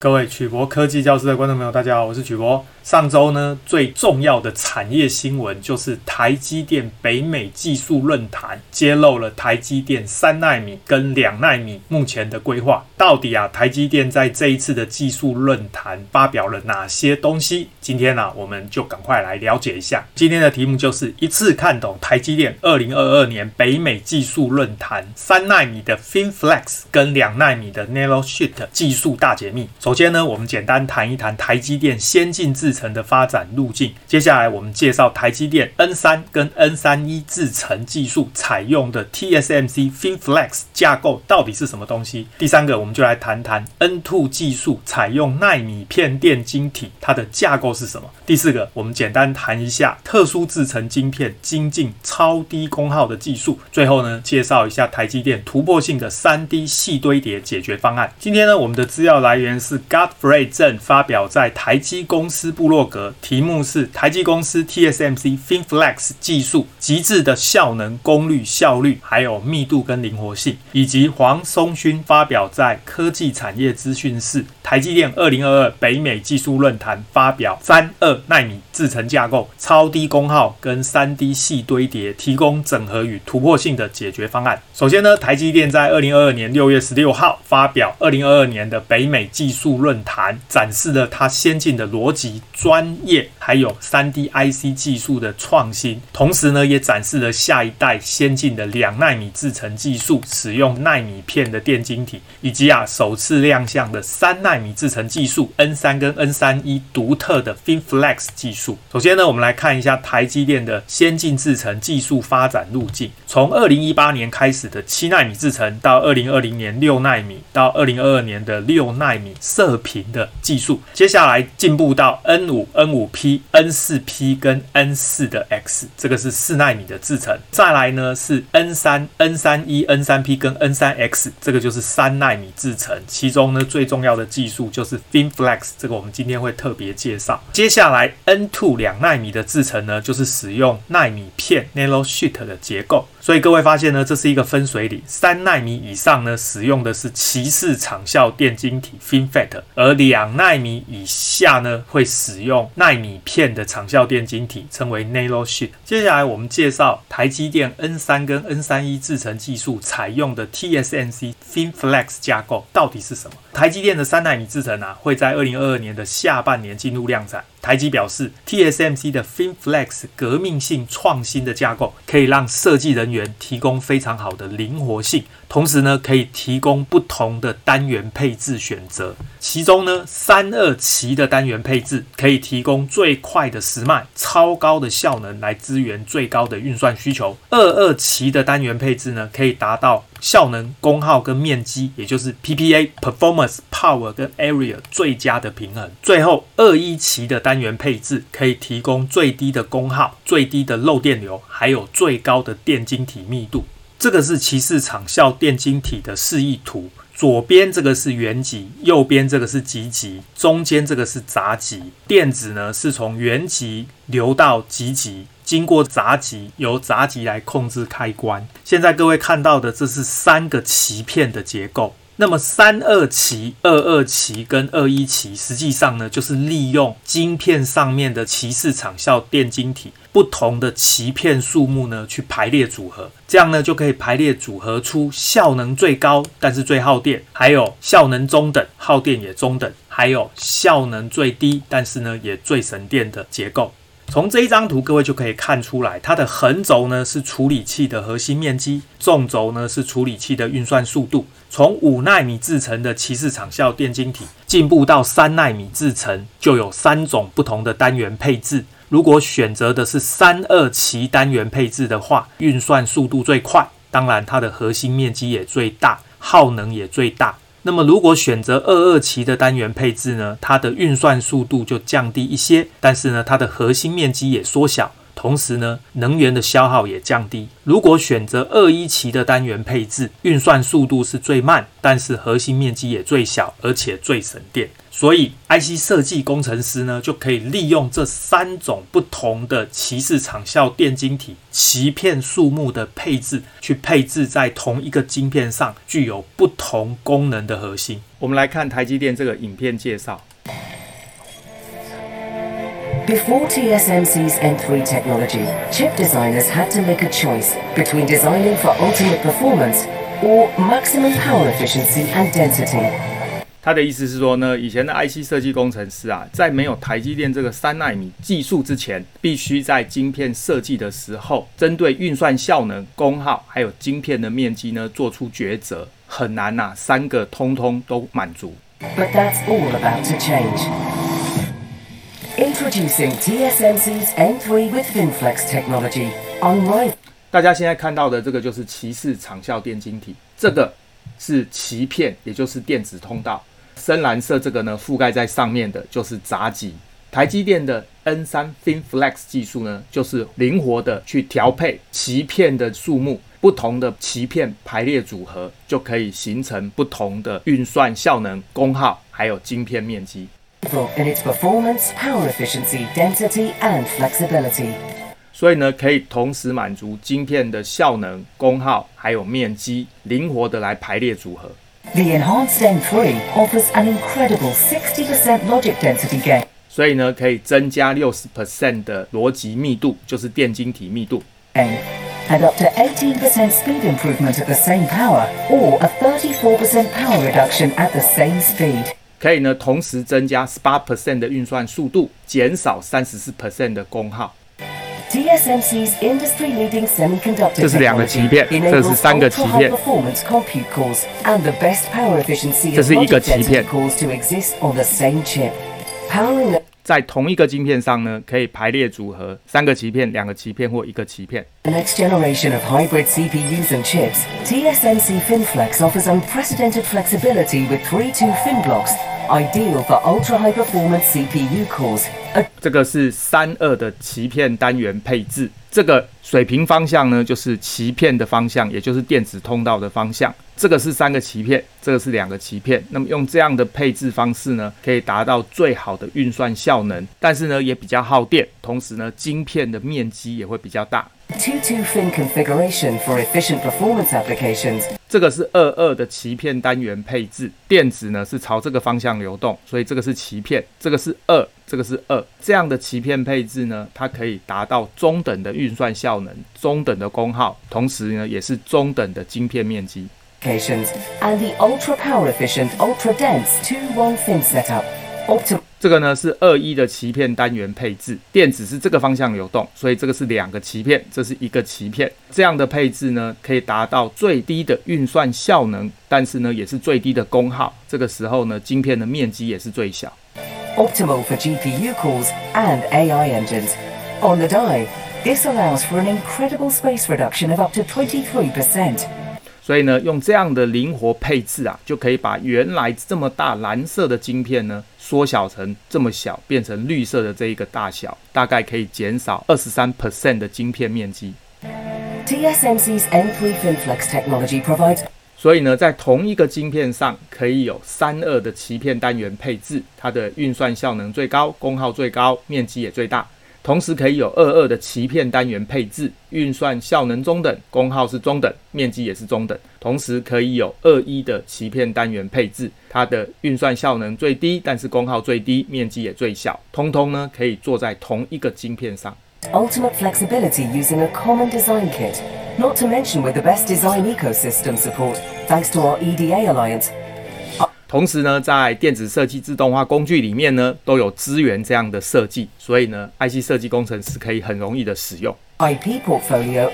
各位曲博科技教室的观众朋友，大家好，我是曲博。上周呢，最重要的产业新闻就是台积电北美技术论坛揭露了台积电三奈米跟两奈米目前的规划。到底啊，台积电在这一次的技术论坛发表了哪些东西？今天呢、啊，我们就赶快来了解一下。今天的题目就是一次看懂台积电二零二二年北美技术论坛三奈米的 FinFlex 跟两奈米的 Narrow Sheet 技术大解密。首先呢，我们简单谈一谈台积电先进制程的发展路径。接下来，我们介绍台积电 N 三跟 N 三一制程技术采用的 TSMC FinFlex 架构到底是什么东西。第三个，我们就来谈谈 N two 技术采用奈米片电晶体，它的架构是什么。第四个，我们简单谈一下特殊制程晶片精进超低功耗的技术。最后呢，介绍一下台积电突破性的三 D 细堆叠解决方案。今天呢，我们的资料来源是 Godfrey 郑发表在台积公司部落格，题目是台积公司 TSMC FinFlex 技术极致的效能、功率、效率，还有密度跟灵活性，以及黄松勋发表在科技产业资讯室台积电二零二二北美技术论坛发表三二奈米制程架构、超低功耗跟三 D 细堆叠，提供整合与突破性的解决方案。首先呢，台积电在二零二二年六月十六号发表二零二二年的北美技术论坛展示了它先进的逻辑、专业还有 3D IC 技术的创新，同时呢，也展示了下一代先进的两纳米制程技术，使用纳米片的电晶体，以及啊首次亮相的三纳米制程技术 N 三跟 N 三一独特的 FinFlex 技术。首先呢，我们来看一下台积电的先进制程技术发展路径，从二零一八年开始的七纳米制程，到二零二零年六纳米，到二零二二年的六纳米射频的技术，接下来进步到 N 五、N 五 P、N 四 P 跟 N 四的 X，这个是四纳米的制程。再来呢是 N 三、N 三一、N 三 P 跟 N 三 X，这个就是三纳米制程。其中呢最重要的技术就是 FinFlex，这个我们今天会特别介绍。接下来 N two 两纳米的制程呢，就是使用纳米片 Nanosheet 的结构。所以各位发现呢，这是一个分水岭。三纳米以上呢，使用的是鳍式场效电晶体 FinFET，而两纳米以下呢，会使使用耐米片的长效电晶体，称为 Nanosheet。接下来我们介绍台积电 N 三跟 N 三一制程技术采用的 TSMC FinFlex 架构到底是什么？台积电的三纳米制程啊，会在二零二二年的下半年进入量产。台积表示，TSMC 的 FinFlex 革命性创新的架构，可以让设计人员提供非常好的灵活性，同时呢，可以提供不同的单元配置选择。其中呢，三二七的单元配置可以提供最快的时脉、超高的效能来支援最高的运算需求。二二七的单元配置呢，可以达到效能、功耗跟面积，也就是 PPA、Performance、Power 跟 Area 最佳的平衡。最后，二一期的单元配置可以提供最低的功耗、最低的漏电流，还有最高的电晶体密度。这个是鳍式场效电晶体的示意图。左边这个是原极，右边这个是极极，中间这个是杂极。电子呢是从原极流到极极，经过闸极，由闸极来控制开关。现在各位看到的这是三个鳍片的结构。那么三二鳍、二二鳍跟二一鳍，实际上呢就是利用晶片上面的鳍式场效电晶体。不同的鳍片数目呢，去排列组合，这样呢就可以排列组合出效能最高，但是最耗电；还有效能中等，耗电也中等；还有效能最低，但是呢也最省电的结构。从这一张图，各位就可以看出来，它的横轴呢是处理器的核心面积，纵轴呢是处理器的运算速度。从五纳米制程的鳍式场效电晶体进步到三纳米制程，就有三种不同的单元配置。如果选择的是三二鳍单元配置的话，运算速度最快，当然它的核心面积也最大，耗能也最大。那么如果选择二二期的单元配置呢，它的运算速度就降低一些，但是呢，它的核心面积也缩小。同时呢，能源的消耗也降低。如果选择二一期的单元配置，运算速度是最慢，但是核心面积也最小，而且最省电。所以，IC 设计工程师呢，就可以利用这三种不同的鳍式场效电晶体鳍片数目的配置，去配置在同一个晶片上，具有不同功能的核心。我们来看台积电这个影片介绍。Before TSMC's N3 technology, chip designers had to make a choice between designing for ultimate performance or maximum power efficiency and density. 他的意思是说呢，以前的 IC 设计工程师啊，在没有台积电这个三纳米技术之前，必须在晶片设计的时候，针对运算效能、功耗还有晶片的面积呢，做出抉择，很难呐、啊，三个通通都满足。But that's all about to change. Introducing TSMC's N3 with FinFlex technology. On 大家现在看到的这个就是鳍式场效电晶体，这个是鳍片，也就是电子通道。深蓝色这个呢，覆盖在上面的就是闸极。台积电的 N3 FinFlex 技术呢，就是灵活的去调配鳍片的数目，不同的鳍片排列组合，就可以形成不同的运算效能、功耗，还有晶片面积。所以呢，可以同时满足晶片的效能、功耗，还有面积，灵活的来排列组合。The enhanced N3 offers an incredible 60% logic density gain. 所以呢，可以增加六十 percent 的逻辑密度，就是电晶体密度。And up to 18% speed improvement at the same power, or a 34% power reduction at the same speed. 可以呢，同时增加十八 percent 的运算速度，减少三十四 percent 的功耗。TSMC's industry-leading semiconductor 这是两个鳍片，这是三个鳍片。这是一个鳍片。在同一个晶片上呢，可以排列组合三个鳍片、两个鳍片或一个鳍片。Ideal for ultra-high performance CPU cores. 这个是三二的鳍片单元配置，这个水平方向呢，就是鳍片的方向，也就是电子通道的方向。这个是三个鳍片，这个是两个鳍片。那么用这样的配置方式呢，可以达到最好的运算效能，但是呢也比较耗电，同时呢晶片的面积也会比较大。Two-to-fin configuration for efficient performance applications. 这个是二二的鳍片单元配置，电子呢是朝这个方向流动，所以这个是鳍片，这个是二，这个是二。这样的鳍片配置呢，它可以达到中等的运算效能、中等的功耗，同时呢也是中等的晶片面积。And the ultra power efficient, ultra dense two-one fin setup. 这个呢是二一的鳍片单元配置，电子是这个方向流动，所以这个是两个鳍片，这是一个鳍片。这样的配置呢，可以达到最低的运算效能，但是呢也是最低的功耗。这个时候呢，晶片的面积也是最小。Optimal for GPU calls and AI engines. On the die, this allows for an incredible space reduction of up to 23%. 所以呢，用这样的灵活配置啊，就可以把原来这么大蓝色的晶片呢，缩小成这么小，变成绿色的这一个大小，大概可以减少二十三 percent 的晶片面积。TSMC's N3 FinFlex technology provides。所以呢，在同一个晶片上可以有三二的鳍片单元配置，它的运算效能最高，功耗最高，面积也最大。同时可以有二二的鳍片单元配置，运算效能中等，功耗是中等，面积也是中等。同时可以有二一的鳍片单元配置，它的运算效能最低，但是功耗最低，面积也最小。通通呢可以做在同一个晶片上。Ultimate flexibility using a common design kit, not to mention with the best design ecosystem support, thanks to our EDA alliance. 同时呢，在电子设计自动化工具里面呢，都有支援这样的设计，所以呢，IC 设计工程师可以很容易的使用。IP portfolio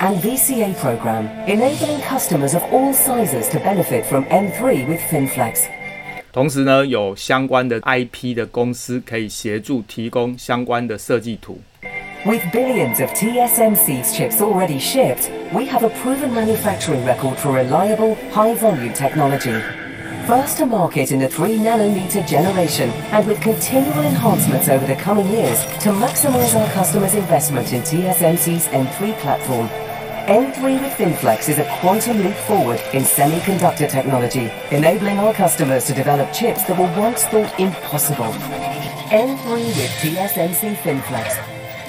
and VCA program enabling customers of all sizes to benefit from M3 with FinFlex。同时呢，有相关的 IP 的公司可以协助提供相关的设计图。With billions of TSMC's chips already shipped, we have a proven manufacturing record for reliable, high-volume technology. First to market in the 3 nanometer generation and with continual enhancements over the coming years to maximize our customers' investment in TSMC's N3 platform. N3 with FinFlex is a quantum leap forward in semiconductor technology, enabling our customers to develop chips that were once thought impossible. N3 with TSMC FinFlex.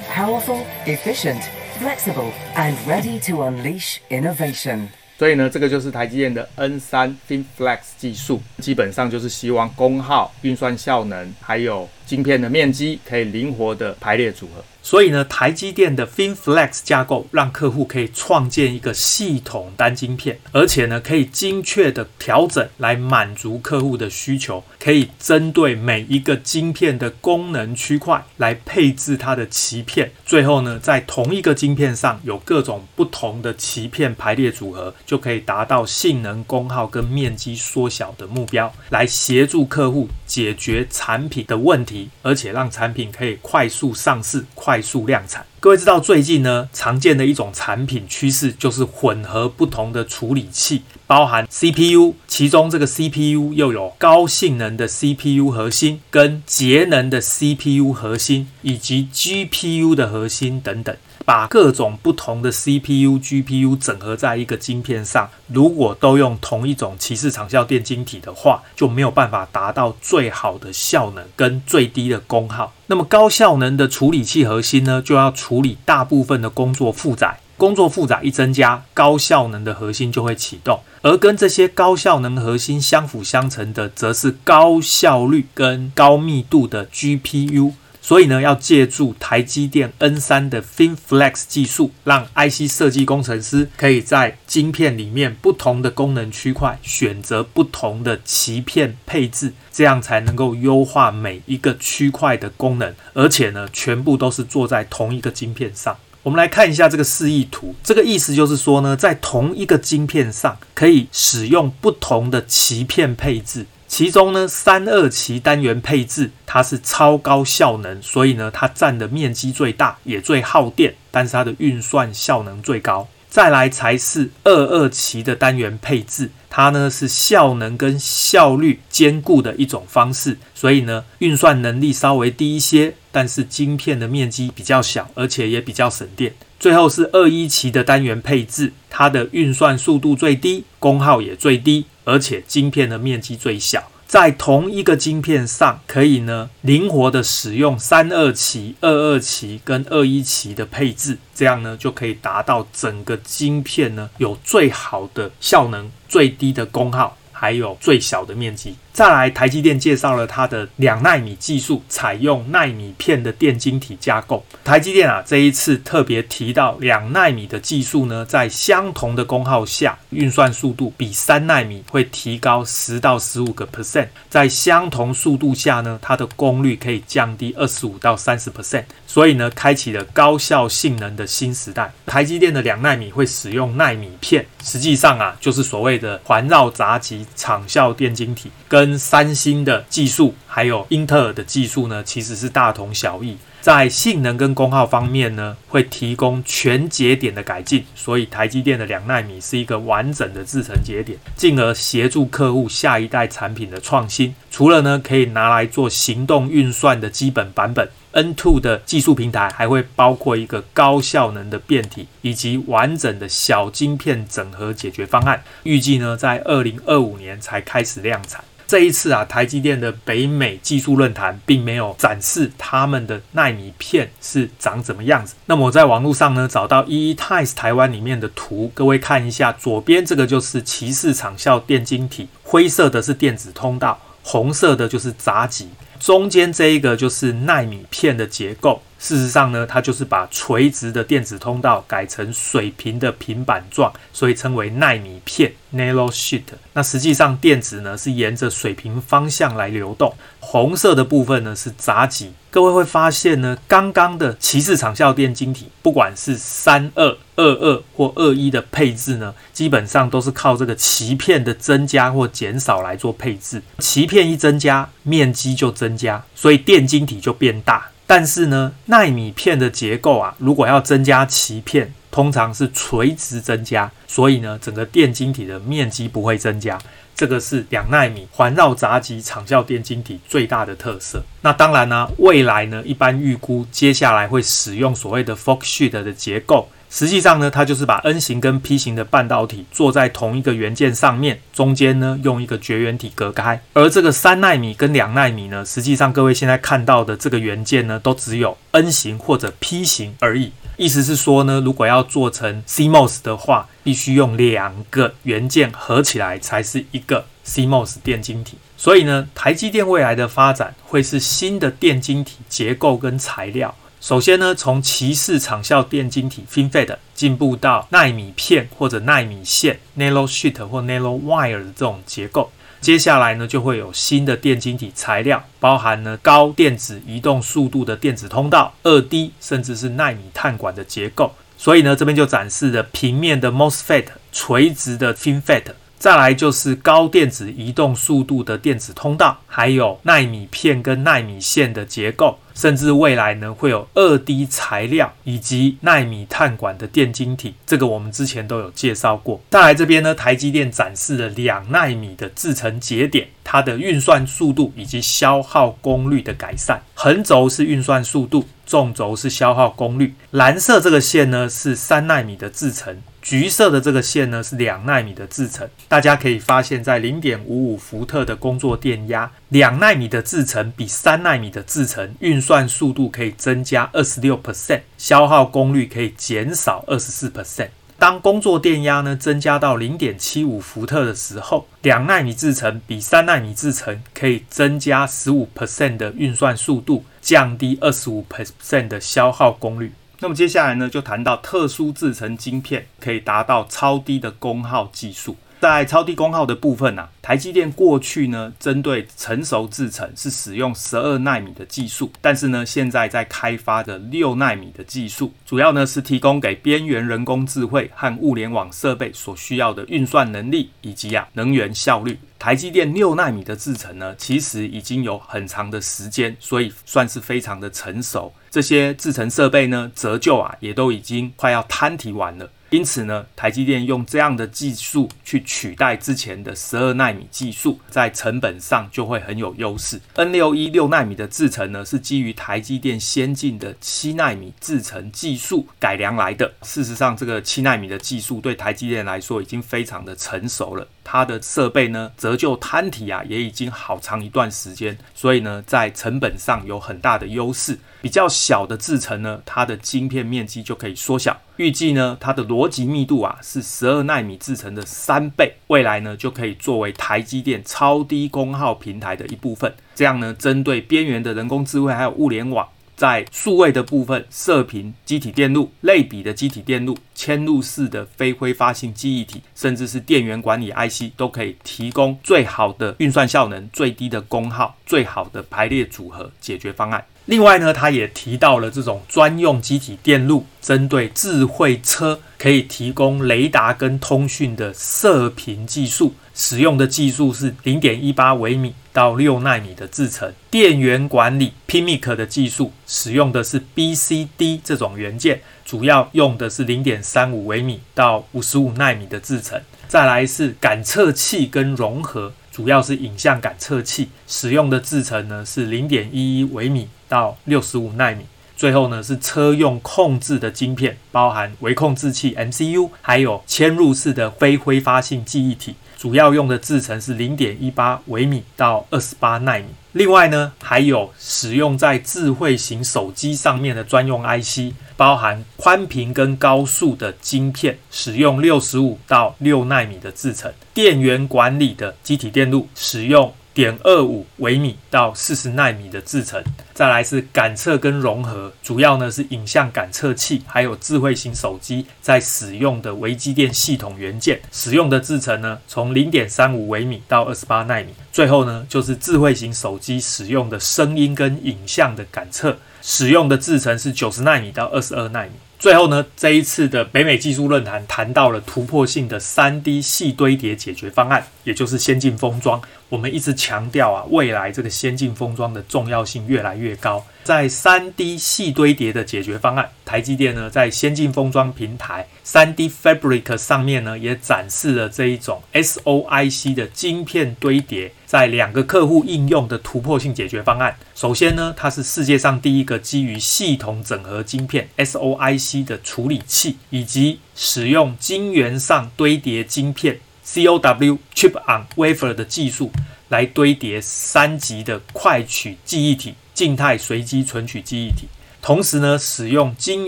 Powerful, efficient, flexible, and ready to unleash innovation. 所以呢，这个就是台积电的 N3 FinFlex 技术，基本上就是希望功耗、运算效能，还有晶片的面积可以灵活的排列组合。所以呢，台积电的 FinFlex 架构让客户可以创建一个系统单晶片，而且呢，可以精确的调整来满足客户的需求，可以针对每一个晶片的功能区块来配置它的鳍片，最后呢，在同一个晶片上有各种不同的鳍片排列组合，就可以达到性能、功耗跟面积缩小的目标，来协助客户解决产品的问题，而且让产品可以快速上市、快。快速量产，各位知道最近呢，常见的一种产品趋势就是混合不同的处理器，包含 CPU，其中这个 CPU 又有高性能的 CPU 核心，跟节能的 CPU 核心，以及 GPU 的核心等等。把各种不同的 CPU、GPU 整合在一个晶片上，如果都用同一种鳍式长效电晶体的话，就没有办法达到最好的效能跟最低的功耗。那么高效能的处理器核心呢，就要处理大部分的工作负载。工作负载一增加，高效能的核心就会启动。而跟这些高效能核心相辅相成的，则是高效率跟高密度的 GPU。所以呢，要借助台积电 N3 的 FinFlex 技术，让 IC 设计工程师可以在晶片里面不同的功能区块选择不同的鳍片配置，这样才能够优化每一个区块的功能，而且呢，全部都是做在同一个晶片上。我们来看一下这个示意图，这个意思就是说呢，在同一个晶片上可以使用不同的鳍片配置。其中呢，三二期单元配置它是超高效能，所以呢，它占的面积最大，也最耗电，但是它的运算效能最高。再来才是二二期的单元配置，它呢是效能跟效率兼顾的一种方式，所以呢，运算能力稍微低一些，但是晶片的面积比较小，而且也比较省电。最后是二一期的单元配置，它的运算速度最低，功耗也最低。而且晶片的面积最小，在同一个晶片上可以呢灵活的使用三二期、二二期跟二一期的配置，这样呢就可以达到整个晶片呢有最好的效能、最低的功耗，还有最小的面积。再来，台积电介绍了它的两纳米技术，采用纳米片的电晶体架构。台积电啊，这一次特别提到两纳米的技术呢，在相同的功耗下，运算速度比三纳米会提高十到十五个 percent。在相同速度下呢，它的功率可以降低二十五到三十 percent。所以呢，开启了高效性能的新时代。台积电的两纳米会使用纳米片，实际上啊，就是所谓的环绕杂极场效电晶体跟。跟三星的技术还有英特尔的技术呢，其实是大同小异。在性能跟功耗方面呢，会提供全节点的改进。所以台积电的两纳米是一个完整的制程节点，进而协助客户下一代产品的创新。除了呢，可以拿来做行动运算的基本版本，N2 的技术平台还会包括一个高效能的变体以及完整的小晶片整合解决方案。预计呢，在二零二五年才开始量产。这一次啊，台积电的北美技术论坛并没有展示他们的奈米片是长怎么样子。那么我在网络上呢，找到 EE-Times 台湾里面的图，各位看一下，左边这个就是鳍式长效电晶体，灰色的是电子通道，红色的就是闸极，中间这一个就是奈米片的结构。事实上呢，它就是把垂直的电子通道改成水平的平板状，所以称为奈米片 （nanosheet）。那实际上电子呢是沿着水平方向来流动。红色的部分呢是杂极。各位会发现呢，刚刚的鳍式长效电晶体，不管是三二、二二或二一的配置呢，基本上都是靠这个鳍片的增加或减少来做配置。鳍片一增加，面积就增加，所以电晶体就变大。但是呢，奈米片的结构啊，如果要增加鳍片，通常是垂直增加，所以呢，整个电晶体的面积不会增加。这个是两奈米环绕闸极长效电晶体最大的特色。那当然呢，未来呢，一般预估接下来会使用所谓的 f o x s h e e t 的结构。实际上呢，它就是把 N 型跟 P 型的半导体做在同一个元件上面，中间呢用一个绝缘体隔开。而这个三奈米跟两奈米呢，实际上各位现在看到的这个元件呢，都只有 N 型或者 P 型而已。意思是说呢，如果要做成 CMOS 的话，必须用两个元件合起来才是一个 CMOS 电晶体。所以呢，台积电未来的发展会是新的电晶体结构跟材料。首先呢，从鳍式场效电晶体 FinFET 进步到奈米片或者奈米线 Nanosheet 或 Nanowire 的这种结构。接下来呢，就会有新的电晶体材料，包含呢高电子移动速度的电子通道、二 D 甚至是奈米碳管的结构。所以呢，这边就展示了平面的 MOSFET、垂直的 FinFET。再来就是高电子移动速度的电子通道，还有奈米片跟奈米线的结构，甚至未来呢会有二 D 材料以及奈米碳管的电晶体，这个我们之前都有介绍过。再来这边呢，台积电展示了两奈米的制程节点，它的运算速度以及消耗功率的改善。横轴是运算速度，纵轴是消耗功率。蓝色这个线呢是三奈米的制程。橘色的这个线呢是两纳米的制程，大家可以发现，在零点五五伏特的工作电压，两纳米的制程比三纳米的制程运算速度可以增加二十六 percent，消耗功率可以减少二十四 percent。当工作电压呢增加到零点七五伏特的时候，两纳米制程比三纳米制程可以增加十五 percent 的运算速度，降低二十五 percent 的消耗功率。那么接下来呢，就谈到特殊制成晶片可以达到超低的功耗技术。在超低功耗的部分啊，台积电过去呢，针对成熟制程是使用十二纳米的技术，但是呢，现在在开发的六纳米的技术，主要呢是提供给边缘人工智慧和物联网设备所需要的运算能力以及啊能源效率。台积电六奈米的制程呢，其实已经有很长的时间，所以算是非常的成熟。这些制程设备呢，折旧啊，也都已经快要摊提完了。因此呢，台积电用这样的技术去取代之前的十二奈米技术，在成本上就会很有优势。N 六一六奈米的制程呢，是基于台积电先进的七奈米制程技术改良来的。事实上，这个七奈米的技术对台积电来说已经非常的成熟了。它的设备呢，折旧摊提啊，也已经好长一段时间，所以呢，在成本上有很大的优势。比较小的制程呢，它的晶片面积就可以缩小。预计呢，它的逻辑密度啊是十二纳米制程的三倍。未来呢，就可以作为台积电超低功耗平台的一部分。这样呢，针对边缘的人工智慧还有物联网。在数位的部分，射频机体电路、类比的机体电路、嵌入式的非挥发性记忆体，甚至是电源管理 IC，都可以提供最好的运算效能、最低的功耗、最好的排列组合解决方案。另外呢，他也提到了这种专用机体电路，针对智慧车可以提供雷达跟通讯的射频技术。使用的技术是零点一八微米到六纳米的制程，电源管理 PMIC 的技术使用的是 BCD 这种元件，主要用的是零点三五微米到五十五纳米的制程。再来是感测器跟融合，主要是影像感测器，使用的制程呢是零点一一微米到六十五纳米。最后呢是车用控制的晶片，包含微控制器 MCU，还有嵌入式的非挥发性记忆体。主要用的制程是零点一八微米到二十八纳米。另外呢，还有使用在智慧型手机上面的专用 IC，包含宽频跟高速的晶片，使用六十五到六纳米的制程。电源管理的机体电路，使用点二五微米到四十纳米的制程。再来是感测跟融合，主要呢是影像感测器，还有智慧型手机在使用的微机电系统元件，使用的制程呢从零点三五微米到二十八纳米。最后呢就是智慧型手机使用的声音跟影像的感测，使用的制程是九十纳米到二十二纳米。最后呢，这一次的北美技术论坛谈到了突破性的三 D 细堆叠解决方案，也就是先进封装。我们一直强调啊，未来这个先进封装的重要性越来越高。在 3D 细堆叠的解决方案，台积电呢在先进封装平台 3D Fabric 上面呢也展示了这一种 SOIC 的晶片堆叠，在两个客户应用的突破性解决方案。首先呢，它是世界上第一个基于系统整合晶片 SOIC 的处理器，以及使用晶圆上堆叠晶片。COW Chip on Wafer 的技术来堆叠三级的快取记忆体、静态随机存取记忆体，同时呢，使用晶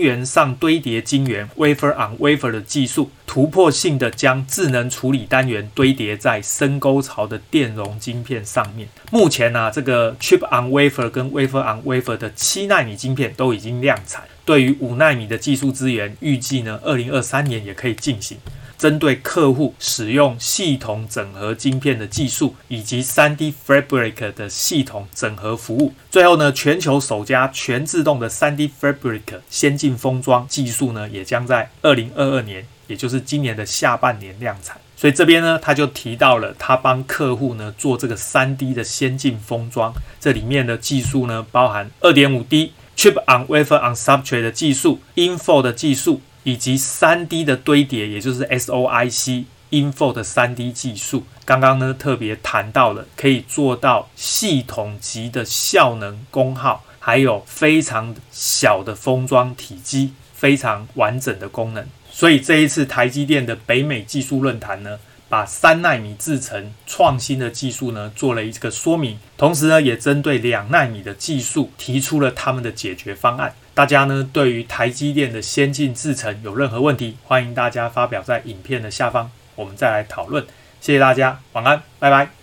圆上堆叠晶圆 Wafer on Wafer 的技术，突破性的将智能处理单元堆叠在深沟槽的电容晶片上面。目前呢、这个 Chip on Wafer 跟 Wafer on Wafer 的七纳米晶片都已经量产，对于五纳米的技术资源，预计呢，二零二三年也可以进行。针对客户使用系统整合晶片的技术，以及 3D Fabric 的系统整合服务。最后呢，全球首家全自动的 3D Fabric 先进封装技术呢，也将在2022年，也就是今年的下半年量产。所以这边呢，他就提到了他帮客户呢做这个 3D 的先进封装，这里面的技术呢，包含 2.5D Chip on Wafer on Substrate 的技术，InFO 的技术。以及 3D 的堆叠，也就是 SOIC InFO 的 3D 技术。刚刚呢特别谈到了，可以做到系统级的效能功耗，还有非常小的封装体积，非常完整的功能。所以这一次台积电的北美技术论坛呢，把三奈米制程创新的技术呢做了一个说明，同时呢也针对两奈米的技术提出了他们的解决方案。大家呢，对于台积电的先进制程有任何问题，欢迎大家发表在影片的下方，我们再来讨论。谢谢大家，晚安，拜拜。